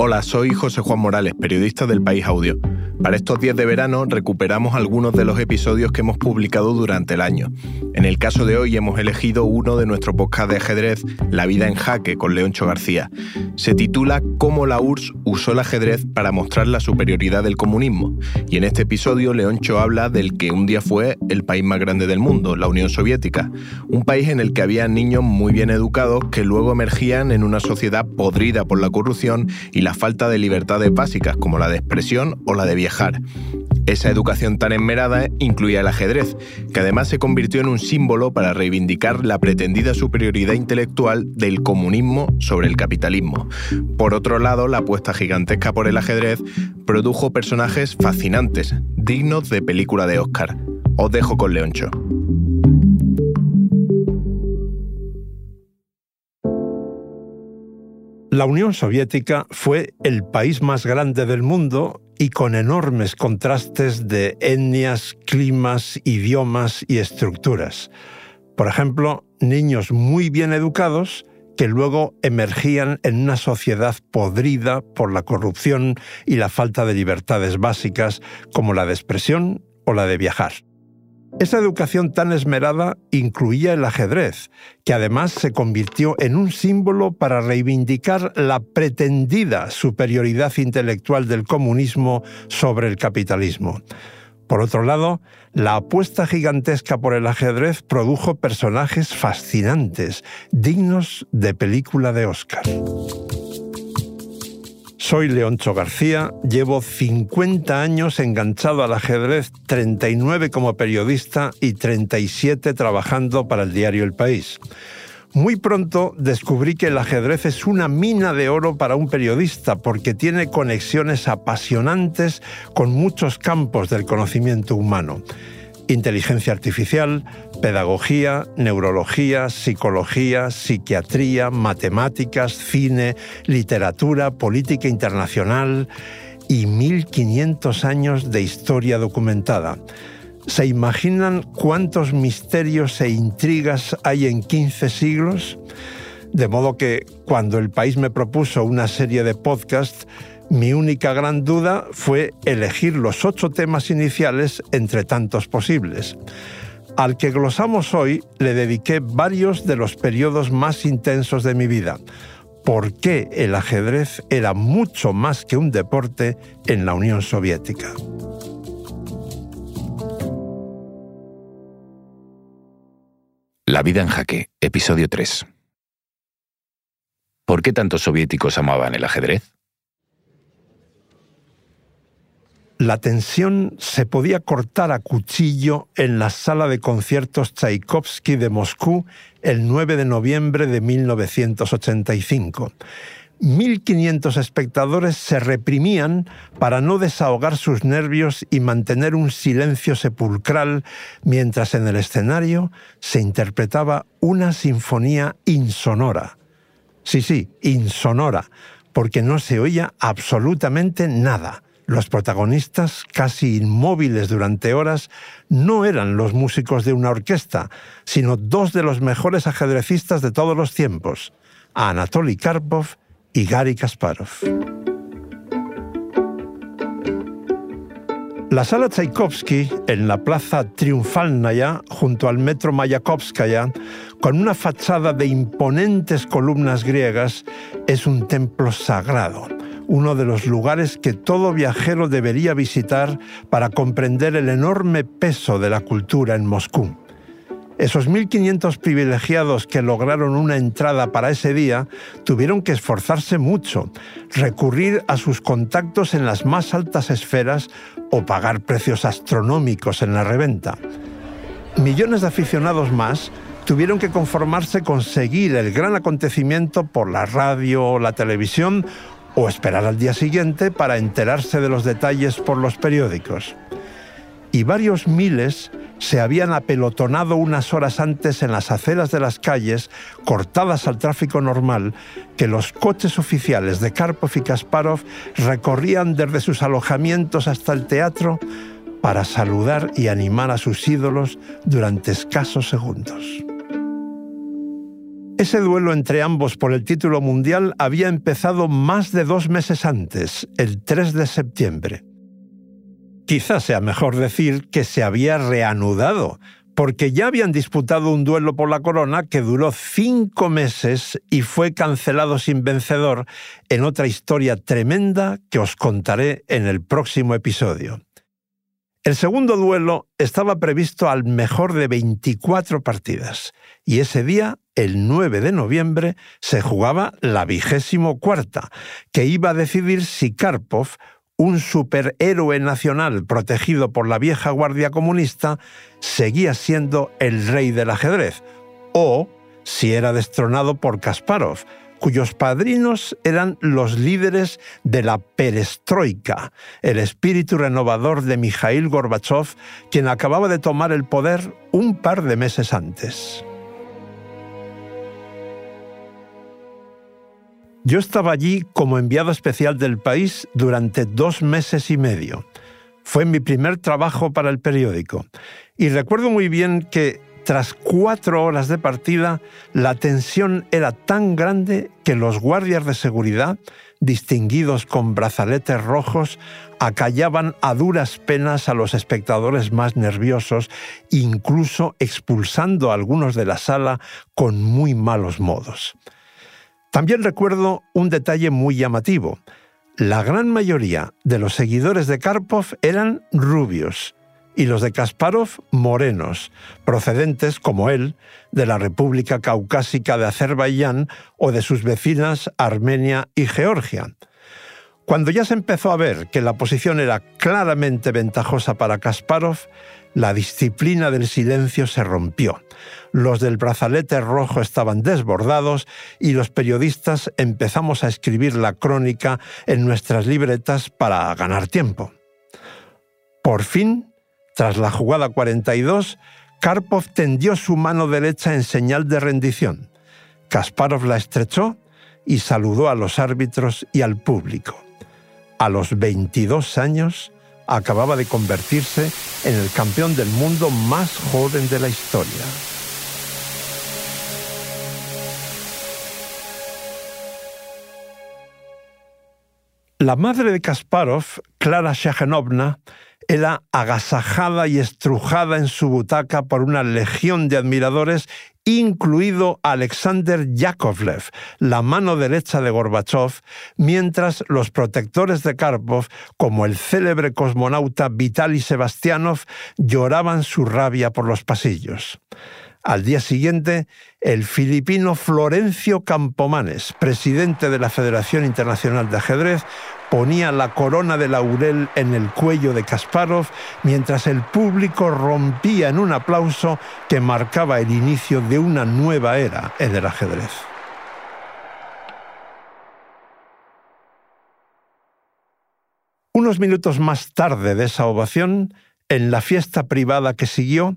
Hola, soy José Juan Morales, periodista del País Audio. Para estos días de verano recuperamos algunos de los episodios que hemos publicado durante el año. En el caso de hoy hemos elegido uno de nuestro podcast de ajedrez, La vida en jaque, con Leoncho García. Se titula Cómo la URSS usó el ajedrez para mostrar la superioridad del comunismo. Y en este episodio Leoncho habla del que un día fue el país más grande del mundo, la Unión Soviética. Un país en el que había niños muy bien educados que luego emergían en una sociedad podrida por la corrupción y la falta de libertades básicas como la de expresión o la de esa educación tan enmerada incluía el ajedrez, que además se convirtió en un símbolo para reivindicar la pretendida superioridad intelectual del comunismo sobre el capitalismo. Por otro lado, la apuesta gigantesca por el ajedrez produjo personajes fascinantes, dignos de película de Oscar. Os dejo con Leoncho. La Unión Soviética fue el país más grande del mundo y con enormes contrastes de etnias, climas, idiomas y estructuras. Por ejemplo, niños muy bien educados que luego emergían en una sociedad podrida por la corrupción y la falta de libertades básicas como la de expresión o la de viajar. Esa educación tan esmerada incluía el ajedrez, que además se convirtió en un símbolo para reivindicar la pretendida superioridad intelectual del comunismo sobre el capitalismo. Por otro lado, la apuesta gigantesca por el ajedrez produjo personajes fascinantes, dignos de película de Oscar. Soy Leoncho García, llevo 50 años enganchado al ajedrez, 39 como periodista y 37 trabajando para el diario El País. Muy pronto descubrí que el ajedrez es una mina de oro para un periodista porque tiene conexiones apasionantes con muchos campos del conocimiento humano inteligencia artificial, pedagogía, neurología, psicología, psiquiatría, matemáticas, cine, literatura, política internacional y 1500 años de historia documentada. ¿Se imaginan cuántos misterios e intrigas hay en 15 siglos? De modo que cuando el país me propuso una serie de podcasts, mi única gran duda fue elegir los ocho temas iniciales entre tantos posibles. Al que glosamos hoy le dediqué varios de los periodos más intensos de mi vida. ¿Por qué el ajedrez era mucho más que un deporte en la Unión Soviética? La vida en jaque, episodio 3. ¿Por qué tantos soviéticos amaban el ajedrez? La tensión se podía cortar a cuchillo en la sala de conciertos Tchaikovsky de Moscú el 9 de noviembre de 1985. 1.500 espectadores se reprimían para no desahogar sus nervios y mantener un silencio sepulcral mientras en el escenario se interpretaba una sinfonía insonora. Sí, sí, insonora, porque no se oía absolutamente nada los protagonistas, casi inmóviles durante horas, no eran los músicos de una orquesta, sino dos de los mejores ajedrecistas de todos los tiempos, Anatoly Karpov y Gary Kasparov. La sala Tchaikovsky, en la plaza Triunfalnaya, junto al metro Mayakovskaya, con una fachada de imponentes columnas griegas, es un templo sagrado uno de los lugares que todo viajero debería visitar para comprender el enorme peso de la cultura en Moscú. Esos 1.500 privilegiados que lograron una entrada para ese día tuvieron que esforzarse mucho, recurrir a sus contactos en las más altas esferas o pagar precios astronómicos en la reventa. Millones de aficionados más tuvieron que conformarse con seguir el gran acontecimiento por la radio o la televisión o esperar al día siguiente para enterarse de los detalles por los periódicos. Y varios miles se habían apelotonado unas horas antes en las aceras de las calles, cortadas al tráfico normal, que los coches oficiales de Karpov y Kasparov recorrían desde sus alojamientos hasta el teatro para saludar y animar a sus ídolos durante escasos segundos. Ese duelo entre ambos por el título mundial había empezado más de dos meses antes, el 3 de septiembre. Quizás sea mejor decir que se había reanudado, porque ya habían disputado un duelo por la corona que duró cinco meses y fue cancelado sin vencedor en otra historia tremenda que os contaré en el próximo episodio. El segundo duelo estaba previsto al mejor de 24 partidas y ese día, el 9 de noviembre, se jugaba la vigésimo cuarta, que iba a decidir si Karpov un superhéroe nacional protegido por la vieja guardia comunista, seguía siendo el rey del ajedrez, o si era destronado por Kasparov, cuyos padrinos eran los líderes de la perestroika, el espíritu renovador de Mikhail Gorbachev, quien acababa de tomar el poder un par de meses antes. Yo estaba allí como enviado especial del país durante dos meses y medio. Fue mi primer trabajo para el periódico. Y recuerdo muy bien que tras cuatro horas de partida, la tensión era tan grande que los guardias de seguridad, distinguidos con brazaletes rojos, acallaban a duras penas a los espectadores más nerviosos, incluso expulsando a algunos de la sala con muy malos modos. También recuerdo un detalle muy llamativo. La gran mayoría de los seguidores de Karpov eran rubios y los de Kasparov morenos, procedentes, como él, de la República Caucásica de Azerbaiyán o de sus vecinas Armenia y Georgia. Cuando ya se empezó a ver que la posición era claramente ventajosa para Kasparov, la disciplina del silencio se rompió. Los del brazalete rojo estaban desbordados y los periodistas empezamos a escribir la crónica en nuestras libretas para ganar tiempo. Por fin, tras la jugada 42, Karpov tendió su mano derecha en señal de rendición. Kasparov la estrechó y saludó a los árbitros y al público. A los 22 años, acababa de convertirse en el campeón del mundo más joven de la historia. La madre de Kasparov, Clara Shahanovna, era agasajada y estrujada en su butaca por una legión de admiradores, incluido Alexander Yakovlev, la mano derecha de Gorbachev, mientras los protectores de Karpov, como el célebre cosmonauta Vitaly Sebastianov, lloraban su rabia por los pasillos. Al día siguiente, el filipino Florencio Campomanes, presidente de la Federación Internacional de Ajedrez, ponía la corona de laurel en el cuello de Kasparov mientras el público rompía en un aplauso que marcaba el inicio de una nueva era en el ajedrez. Unos minutos más tarde de esa ovación, en la fiesta privada que siguió,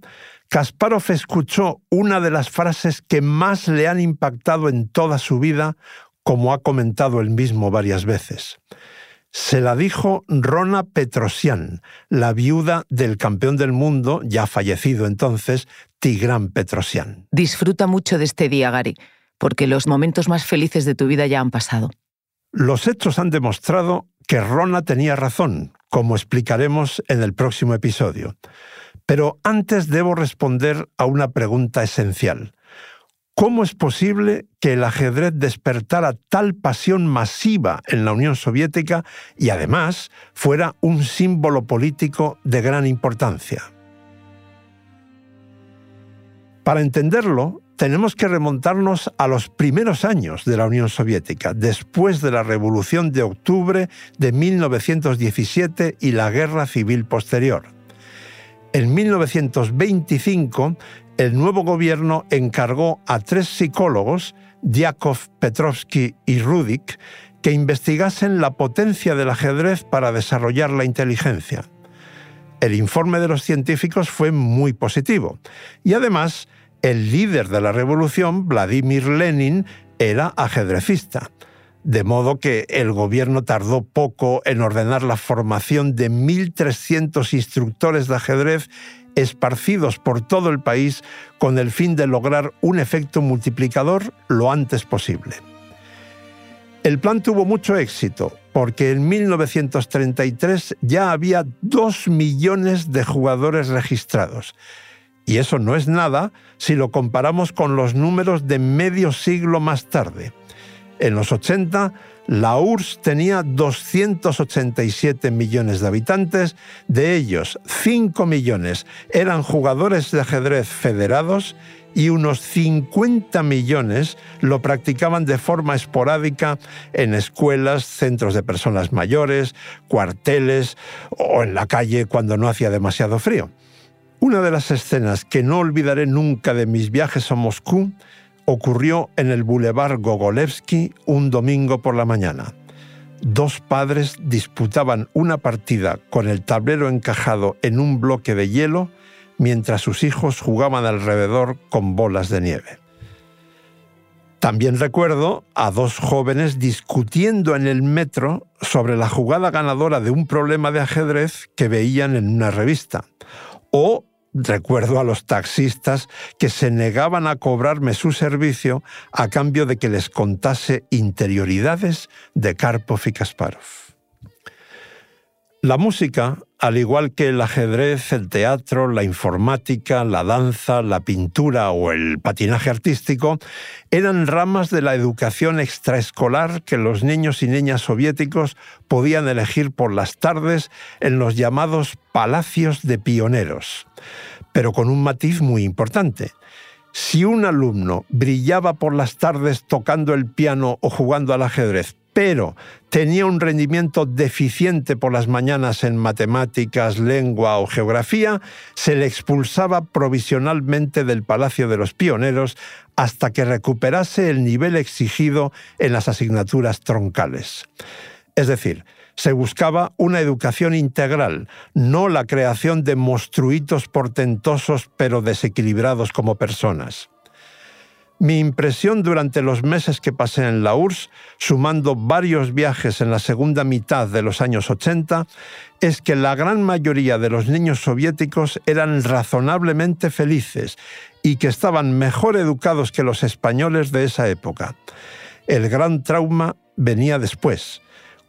Kasparov escuchó una de las frases que más le han impactado en toda su vida, como ha comentado él mismo varias veces. Se la dijo Rona Petrosian, la viuda del campeón del mundo, ya fallecido entonces, Tigran Petrosian. Disfruta mucho de este día, Gary, porque los momentos más felices de tu vida ya han pasado. Los hechos han demostrado que Rona tenía razón, como explicaremos en el próximo episodio. Pero antes debo responder a una pregunta esencial. ¿Cómo es posible que el ajedrez despertara tal pasión masiva en la Unión Soviética y además fuera un símbolo político de gran importancia? Para entenderlo, tenemos que remontarnos a los primeros años de la Unión Soviética, después de la Revolución de Octubre de 1917 y la Guerra Civil posterior. En 1925, el nuevo gobierno encargó a tres psicólogos, Diakov, Petrovsky y Rudik, que investigasen la potencia del ajedrez para desarrollar la inteligencia. El informe de los científicos fue muy positivo y además el líder de la revolución, Vladimir Lenin, era ajedrecista. De modo que el gobierno tardó poco en ordenar la formación de 1.300 instructores de ajedrez esparcidos por todo el país con el fin de lograr un efecto multiplicador lo antes posible. El plan tuvo mucho éxito porque en 1933 ya había dos millones de jugadores registrados. Y eso no es nada si lo comparamos con los números de medio siglo más tarde. En los 80, la URSS tenía 287 millones de habitantes, de ellos 5 millones eran jugadores de ajedrez federados y unos 50 millones lo practicaban de forma esporádica en escuelas, centros de personas mayores, cuarteles o en la calle cuando no hacía demasiado frío. Una de las escenas que no olvidaré nunca de mis viajes a Moscú ocurrió en el Boulevard Gogolevsky un domingo por la mañana. Dos padres disputaban una partida con el tablero encajado en un bloque de hielo mientras sus hijos jugaban alrededor con bolas de nieve. También recuerdo a dos jóvenes discutiendo en el metro sobre la jugada ganadora de un problema de ajedrez que veían en una revista, o Recuerdo a los taxistas que se negaban a cobrarme su servicio a cambio de que les contase interioridades de Karpov y Kasparov. La música, al igual que el ajedrez, el teatro, la informática, la danza, la pintura o el patinaje artístico, eran ramas de la educación extraescolar que los niños y niñas soviéticos podían elegir por las tardes en los llamados palacios de pioneros, pero con un matiz muy importante. Si un alumno brillaba por las tardes tocando el piano o jugando al ajedrez, pero tenía un rendimiento deficiente por las mañanas en matemáticas, lengua o geografía, se le expulsaba provisionalmente del Palacio de los Pioneros hasta que recuperase el nivel exigido en las asignaturas troncales. Es decir, se buscaba una educación integral, no la creación de monstruitos portentosos pero desequilibrados como personas. Mi impresión durante los meses que pasé en la URSS, sumando varios viajes en la segunda mitad de los años 80, es que la gran mayoría de los niños soviéticos eran razonablemente felices y que estaban mejor educados que los españoles de esa época. El gran trauma venía después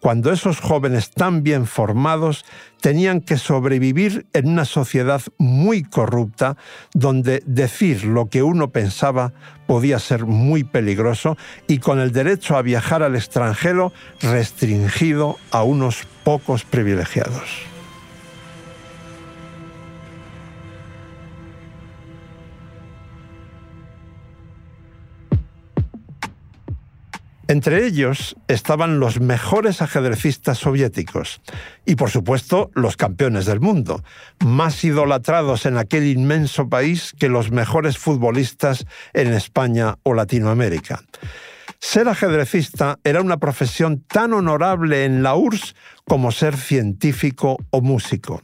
cuando esos jóvenes tan bien formados tenían que sobrevivir en una sociedad muy corrupta, donde decir lo que uno pensaba podía ser muy peligroso y con el derecho a viajar al extranjero restringido a unos pocos privilegiados. Entre ellos estaban los mejores ajedrecistas soviéticos y, por supuesto, los campeones del mundo, más idolatrados en aquel inmenso país que los mejores futbolistas en España o Latinoamérica. Ser ajedrecista era una profesión tan honorable en la URSS como ser científico o músico.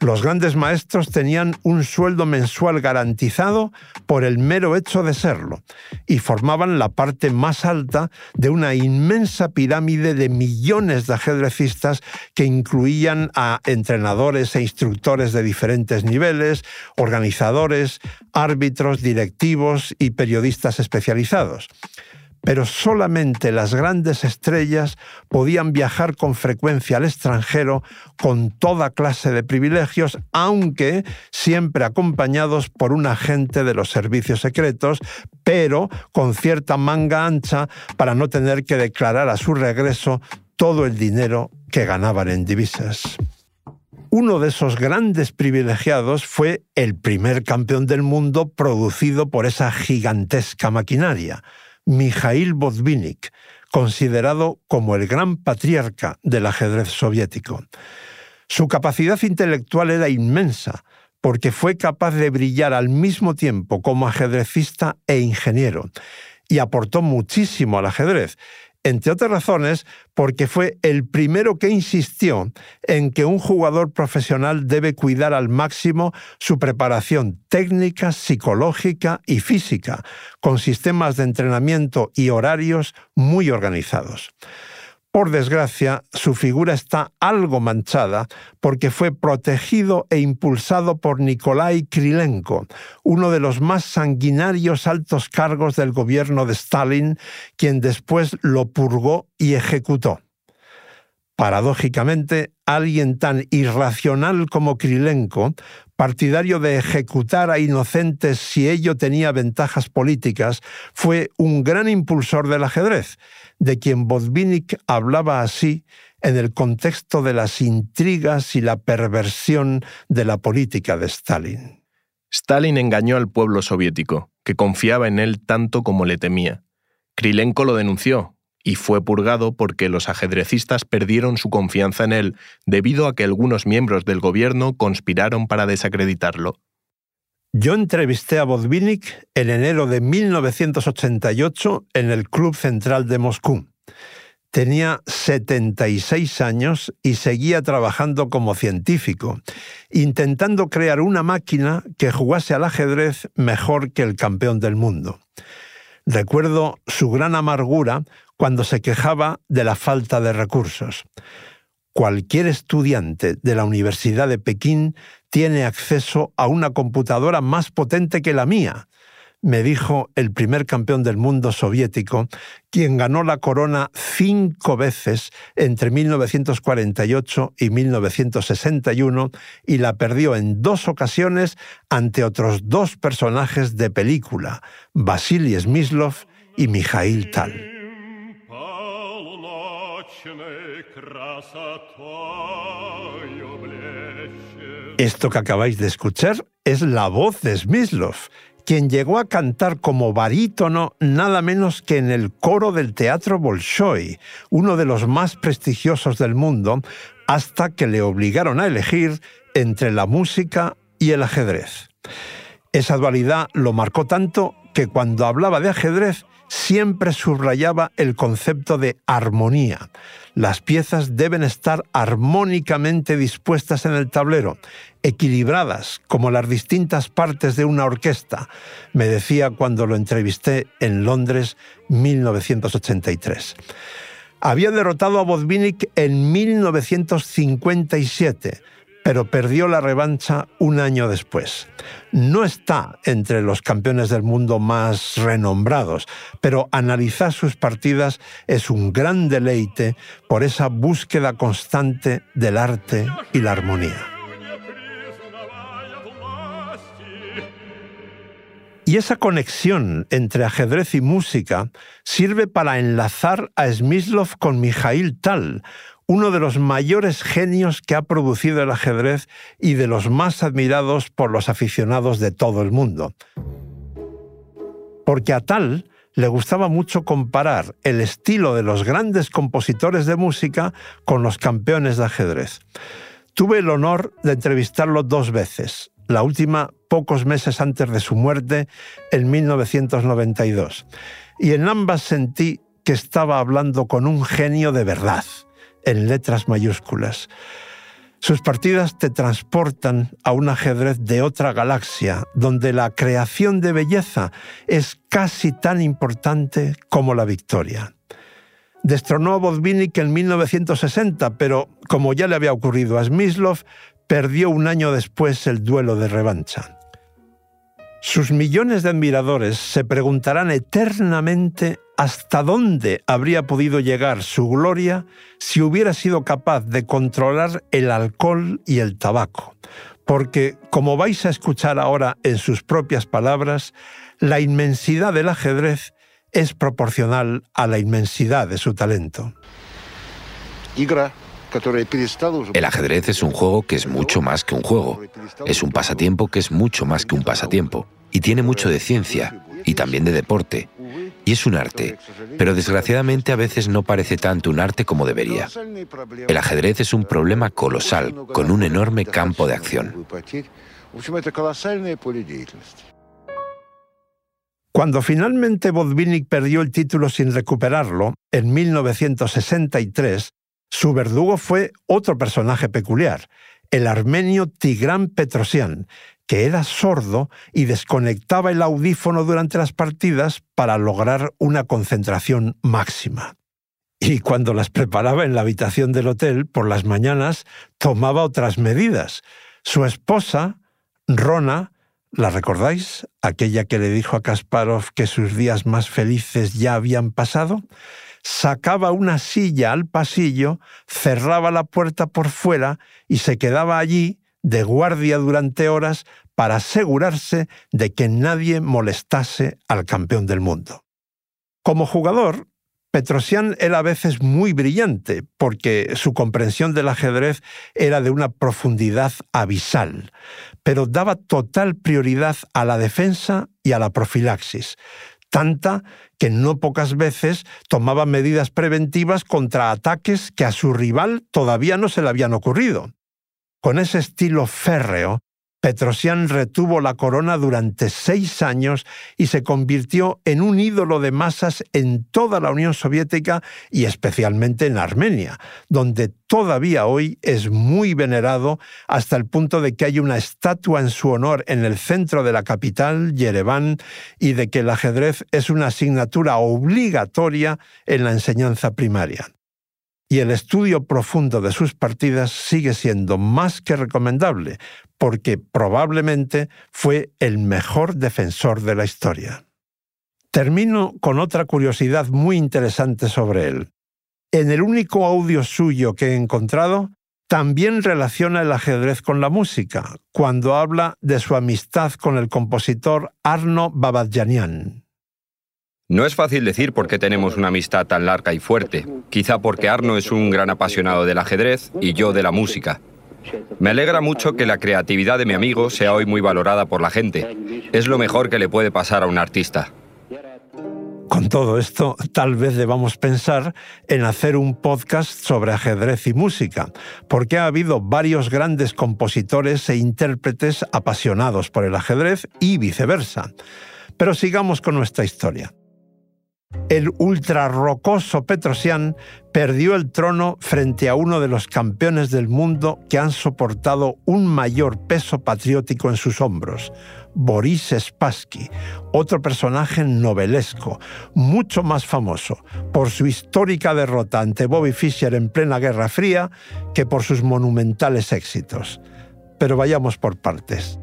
Los grandes maestros tenían un sueldo mensual garantizado por el mero hecho de serlo y formaban la parte más alta de una inmensa pirámide de millones de ajedrecistas que incluían a entrenadores e instructores de diferentes niveles, organizadores, árbitros, directivos y periodistas especializados pero solamente las grandes estrellas podían viajar con frecuencia al extranjero con toda clase de privilegios, aunque siempre acompañados por un agente de los servicios secretos, pero con cierta manga ancha para no tener que declarar a su regreso todo el dinero que ganaban en divisas. Uno de esos grandes privilegiados fue el primer campeón del mundo producido por esa gigantesca maquinaria, Mikhail Botvinnik, considerado como el gran patriarca del ajedrez soviético. Su capacidad intelectual era inmensa, porque fue capaz de brillar al mismo tiempo como ajedrecista e ingeniero, y aportó muchísimo al ajedrez, entre otras razones porque fue el primero que insistió en que un jugador profesional debe cuidar al máximo su preparación técnica, psicológica y física, con sistemas de entrenamiento y horarios muy organizados. Por desgracia, su figura está algo manchada porque fue protegido e impulsado por Nikolai Krilenko, uno de los más sanguinarios altos cargos del gobierno de Stalin, quien después lo purgó y ejecutó. Paradójicamente, alguien tan irracional como Krilenko, partidario de ejecutar a inocentes si ello tenía ventajas políticas, fue un gran impulsor del ajedrez, de quien Botvinnik hablaba así en el contexto de las intrigas y la perversión de la política de Stalin. Stalin engañó al pueblo soviético, que confiaba en él tanto como le temía. Krilenko lo denunció, y fue purgado porque los ajedrecistas perdieron su confianza en él debido a que algunos miembros del gobierno conspiraron para desacreditarlo. Yo entrevisté a Botvinnik en enero de 1988 en el Club Central de Moscú. Tenía 76 años y seguía trabajando como científico, intentando crear una máquina que jugase al ajedrez mejor que el campeón del mundo. Recuerdo su gran amargura cuando se quejaba de la falta de recursos. Cualquier estudiante de la Universidad de Pekín tiene acceso a una computadora más potente que la mía, me dijo el primer campeón del mundo soviético, quien ganó la corona cinco veces entre 1948 y 1961 y la perdió en dos ocasiones ante otros dos personajes de película, Vasily Smyslov y Mikhail Tal. Esto que acabáis de escuchar es la voz de Smyslov, quien llegó a cantar como barítono nada menos que en el coro del Teatro Bolshoi, uno de los más prestigiosos del mundo, hasta que le obligaron a elegir entre la música y el ajedrez. Esa dualidad lo marcó tanto que cuando hablaba de ajedrez siempre subrayaba el concepto de armonía. Las piezas deben estar armónicamente dispuestas en el tablero, equilibradas como las distintas partes de una orquesta, me decía cuando lo entrevisté en Londres 1983. Había derrotado a Botvinnik en 1957 pero perdió la revancha un año después. No está entre los campeones del mundo más renombrados, pero analizar sus partidas es un gran deleite por esa búsqueda constante del arte y la armonía. Y esa conexión entre ajedrez y música sirve para enlazar a Smyslov con Mikhail Tal, uno de los mayores genios que ha producido el ajedrez y de los más admirados por los aficionados de todo el mundo. Porque a tal le gustaba mucho comparar el estilo de los grandes compositores de música con los campeones de ajedrez. Tuve el honor de entrevistarlo dos veces, la última pocos meses antes de su muerte, en 1992, y en ambas sentí que estaba hablando con un genio de verdad en letras mayúsculas. Sus partidas te transportan a un ajedrez de otra galaxia, donde la creación de belleza es casi tan importante como la victoria. Destronó a Botvinnik en 1960, pero como ya le había ocurrido a Smyslov, perdió un año después el duelo de revancha. Sus millones de admiradores se preguntarán eternamente hasta dónde habría podido llegar su gloria si hubiera sido capaz de controlar el alcohol y el tabaco. Porque, como vais a escuchar ahora en sus propias palabras, la inmensidad del ajedrez es proporcional a la inmensidad de su talento. El ajedrez es un juego que es mucho más que un juego. Es un pasatiempo que es mucho más que un pasatiempo. Y tiene mucho de ciencia y también de deporte y es un arte, pero desgraciadamente a veces no parece tanto un arte como debería. El ajedrez es un problema colosal, con un enorme campo de acción. Cuando finalmente Botvinnik perdió el título sin recuperarlo, en 1963, su verdugo fue otro personaje peculiar, el armenio Tigran Petrosian, que era sordo y desconectaba el audífono durante las partidas para lograr una concentración máxima. y cuando las preparaba en la habitación del hotel, por las mañanas tomaba otras medidas. Su esposa, Rona, ¿la recordáis? Aquella que le dijo a Kasparov que sus días más felices ya habían pasado. Sacaba una silla al pasillo, cerraba la puerta por fuera y se quedaba allí de guardia durante horas para asegurarse de que nadie molestase al campeón del mundo. Como jugador, Petrosian era a veces muy brillante porque su comprensión del ajedrez era de una profundidad abisal, pero daba total prioridad a la defensa y a la profilaxis, tanta que no pocas veces tomaba medidas preventivas contra ataques que a su rival todavía no se le habían ocurrido. Con ese estilo férreo, Petrosian retuvo la corona durante seis años y se convirtió en un ídolo de masas en toda la Unión Soviética y especialmente en Armenia, donde todavía hoy es muy venerado hasta el punto de que hay una estatua en su honor en el centro de la capital, Yerevan, y de que el ajedrez es una asignatura obligatoria en la enseñanza primaria y el estudio profundo de sus partidas sigue siendo más que recomendable, porque probablemente fue el mejor defensor de la historia. Termino con otra curiosidad muy interesante sobre él. En el único audio suyo que he encontrado, también relaciona el ajedrez con la música, cuando habla de su amistad con el compositor Arno Babadjanian. No es fácil decir por qué tenemos una amistad tan larga y fuerte. Quizá porque Arno es un gran apasionado del ajedrez y yo de la música. Me alegra mucho que la creatividad de mi amigo sea hoy muy valorada por la gente. Es lo mejor que le puede pasar a un artista. Con todo esto, tal vez debamos pensar en hacer un podcast sobre ajedrez y música, porque ha habido varios grandes compositores e intérpretes apasionados por el ajedrez y viceversa. Pero sigamos con nuestra historia. El ultrarrocoso Petrosian perdió el trono frente a uno de los campeones del mundo que han soportado un mayor peso patriótico en sus hombros, Boris Spassky, otro personaje novelesco, mucho más famoso por su histórica derrota ante Bobby Fischer en plena Guerra Fría que por sus monumentales éxitos. Pero vayamos por partes.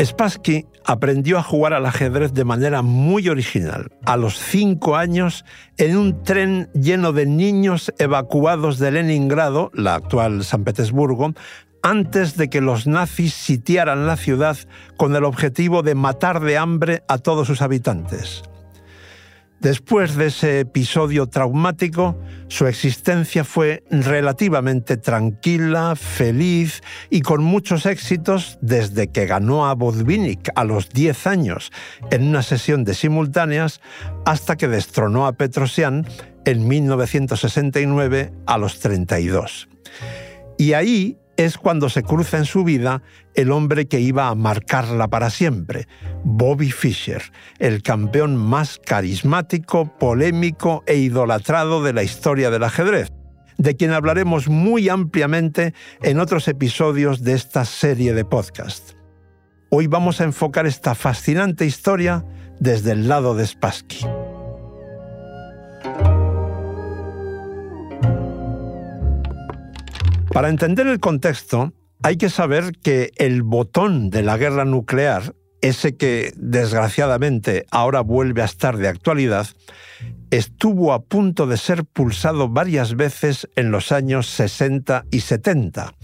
Spassky aprendió a jugar al ajedrez de manera muy original, a los cinco años, en un tren lleno de niños evacuados de Leningrado, la actual San Petersburgo, antes de que los nazis sitiaran la ciudad con el objetivo de matar de hambre a todos sus habitantes. Después de ese episodio traumático, su existencia fue relativamente tranquila, feliz y con muchos éxitos desde que ganó a Bozvinik a los 10 años en una sesión de simultáneas hasta que destronó a Petrosian en 1969 a los 32. Y ahí es cuando se cruza en su vida el hombre que iba a marcarla para siempre, Bobby Fischer, el campeón más carismático, polémico e idolatrado de la historia del ajedrez, de quien hablaremos muy ampliamente en otros episodios de esta serie de podcast. Hoy vamos a enfocar esta fascinante historia desde el lado de Spassky. Para entender el contexto, hay que saber que el botón de la guerra nuclear, ese que desgraciadamente ahora vuelve a estar de actualidad, estuvo a punto de ser pulsado varias veces en los años 60 y 70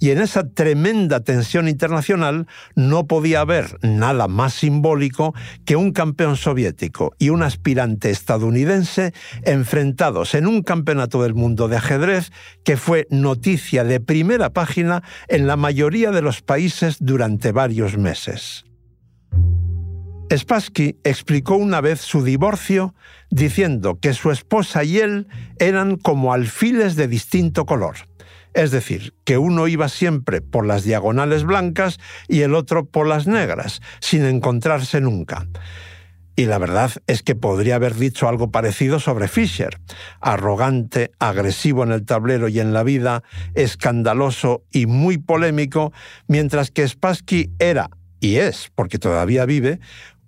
y en esa tremenda tensión internacional no podía haber nada más simbólico que un campeón soviético y un aspirante estadounidense enfrentados en un campeonato del mundo de ajedrez que fue noticia de primera página en la mayoría de los países durante varios meses. Spassky explicó una vez su divorcio diciendo que su esposa y él eran como alfiles de distinto color es decir, que uno iba siempre por las diagonales blancas y el otro por las negras, sin encontrarse nunca. Y la verdad es que podría haber dicho algo parecido sobre Fischer, arrogante, agresivo en el tablero y en la vida, escandaloso y muy polémico, mientras que Spassky era, y es, porque todavía vive,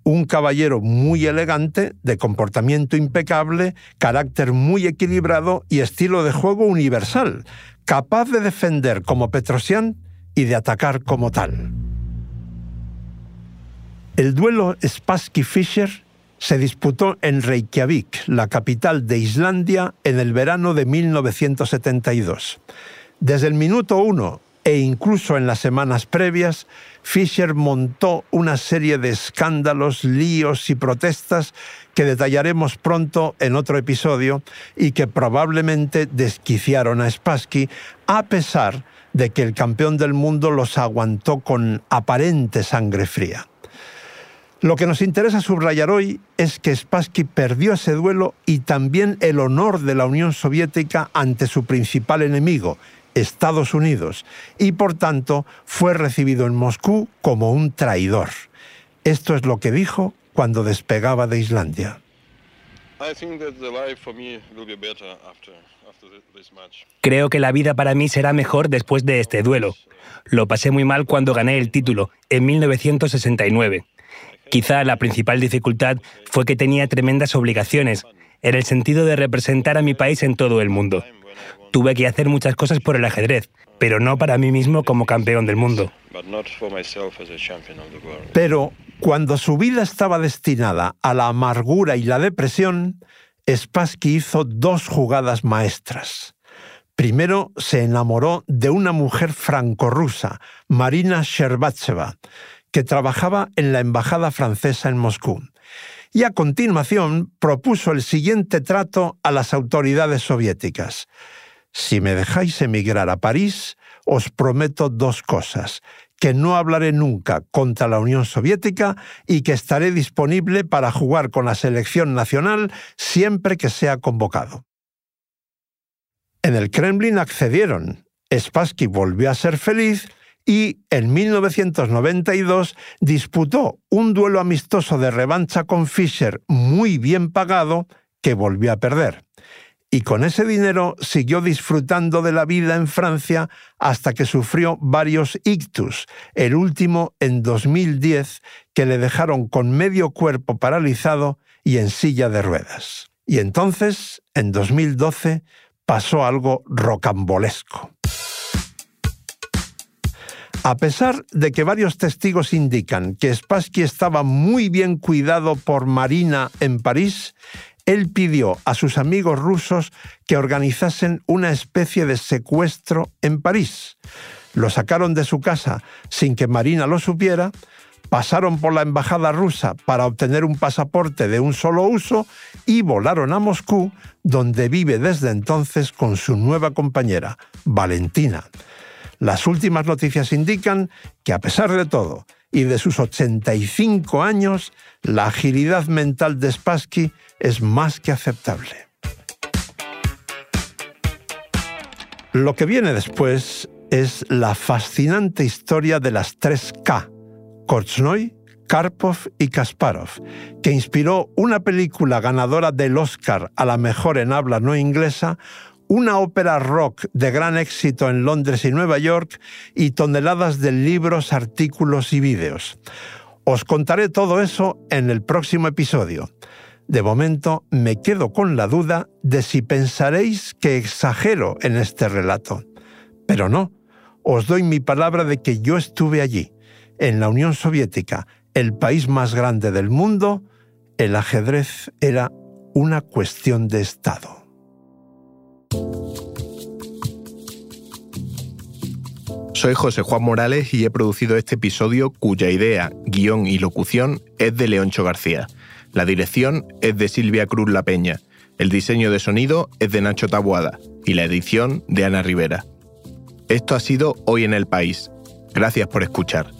un caballero muy elegante, de comportamiento impecable, carácter muy equilibrado y estilo de juego universal, capaz de defender como Petrosian y de atacar como tal. El duelo Spassky-Fischer se disputó en Reykjavik, la capital de Islandia, en el verano de 1972. Desde el minuto uno e incluso en las semanas previas, Fischer montó una serie de escándalos, líos y protestas que detallaremos pronto en otro episodio y que probablemente desquiciaron a Spassky, a pesar de que el campeón del mundo los aguantó con aparente sangre fría. Lo que nos interesa subrayar hoy es que Spassky perdió ese duelo y también el honor de la Unión Soviética ante su principal enemigo, Estados Unidos, y por tanto fue recibido en Moscú como un traidor. Esto es lo que dijo cuando despegaba de Islandia. Creo que la vida para mí será mejor después de este duelo. Lo pasé muy mal cuando gané el título, en 1969. Quizá la principal dificultad fue que tenía tremendas obligaciones, en el sentido de representar a mi país en todo el mundo. Tuve que hacer muchas cosas por el ajedrez, pero no para mí mismo como campeón del mundo. Pero cuando su vida estaba destinada a la amargura y la depresión, Spassky hizo dos jugadas maestras. Primero se enamoró de una mujer franco-rusa, Marina Sherbatseva, que trabajaba en la embajada francesa en Moscú. Y a continuación propuso el siguiente trato a las autoridades soviéticas. Si me dejáis emigrar a París, os prometo dos cosas que no hablaré nunca contra la Unión Soviética y que estaré disponible para jugar con la selección nacional siempre que sea convocado. En el Kremlin accedieron. Spassky volvió a ser feliz y en 1992 disputó un duelo amistoso de revancha con Fischer muy bien pagado que volvió a perder y con ese dinero siguió disfrutando de la vida en Francia hasta que sufrió varios ictus, el último en 2010 que le dejaron con medio cuerpo paralizado y en silla de ruedas. Y entonces, en 2012, pasó algo rocambolesco. A pesar de que varios testigos indican que Spassky estaba muy bien cuidado por Marina en París, él pidió a sus amigos rusos que organizasen una especie de secuestro en París. Lo sacaron de su casa sin que Marina lo supiera, pasaron por la embajada rusa para obtener un pasaporte de un solo uso y volaron a Moscú, donde vive desde entonces con su nueva compañera, Valentina. Las últimas noticias indican que a pesar de todo y de sus 85 años, la agilidad mental de Spassky es más que aceptable. Lo que viene después es la fascinante historia de las tres K, Korchnoi, Karpov y Kasparov, que inspiró una película ganadora del Oscar a la mejor en habla no inglesa, una ópera rock de gran éxito en Londres y Nueva York y toneladas de libros, artículos y vídeos. Os contaré todo eso en el próximo episodio. De momento me quedo con la duda de si pensaréis que exagero en este relato. Pero no, os doy mi palabra de que yo estuve allí, en la Unión Soviética, el país más grande del mundo, el ajedrez era una cuestión de Estado. Soy José Juan Morales y he producido este episodio cuya idea, guion y locución es de Leoncho García. La dirección es de Silvia Cruz La Peña, el diseño de sonido es de Nacho Tabuada y la edición de Ana Rivera. Esto ha sido Hoy en el País. Gracias por escuchar.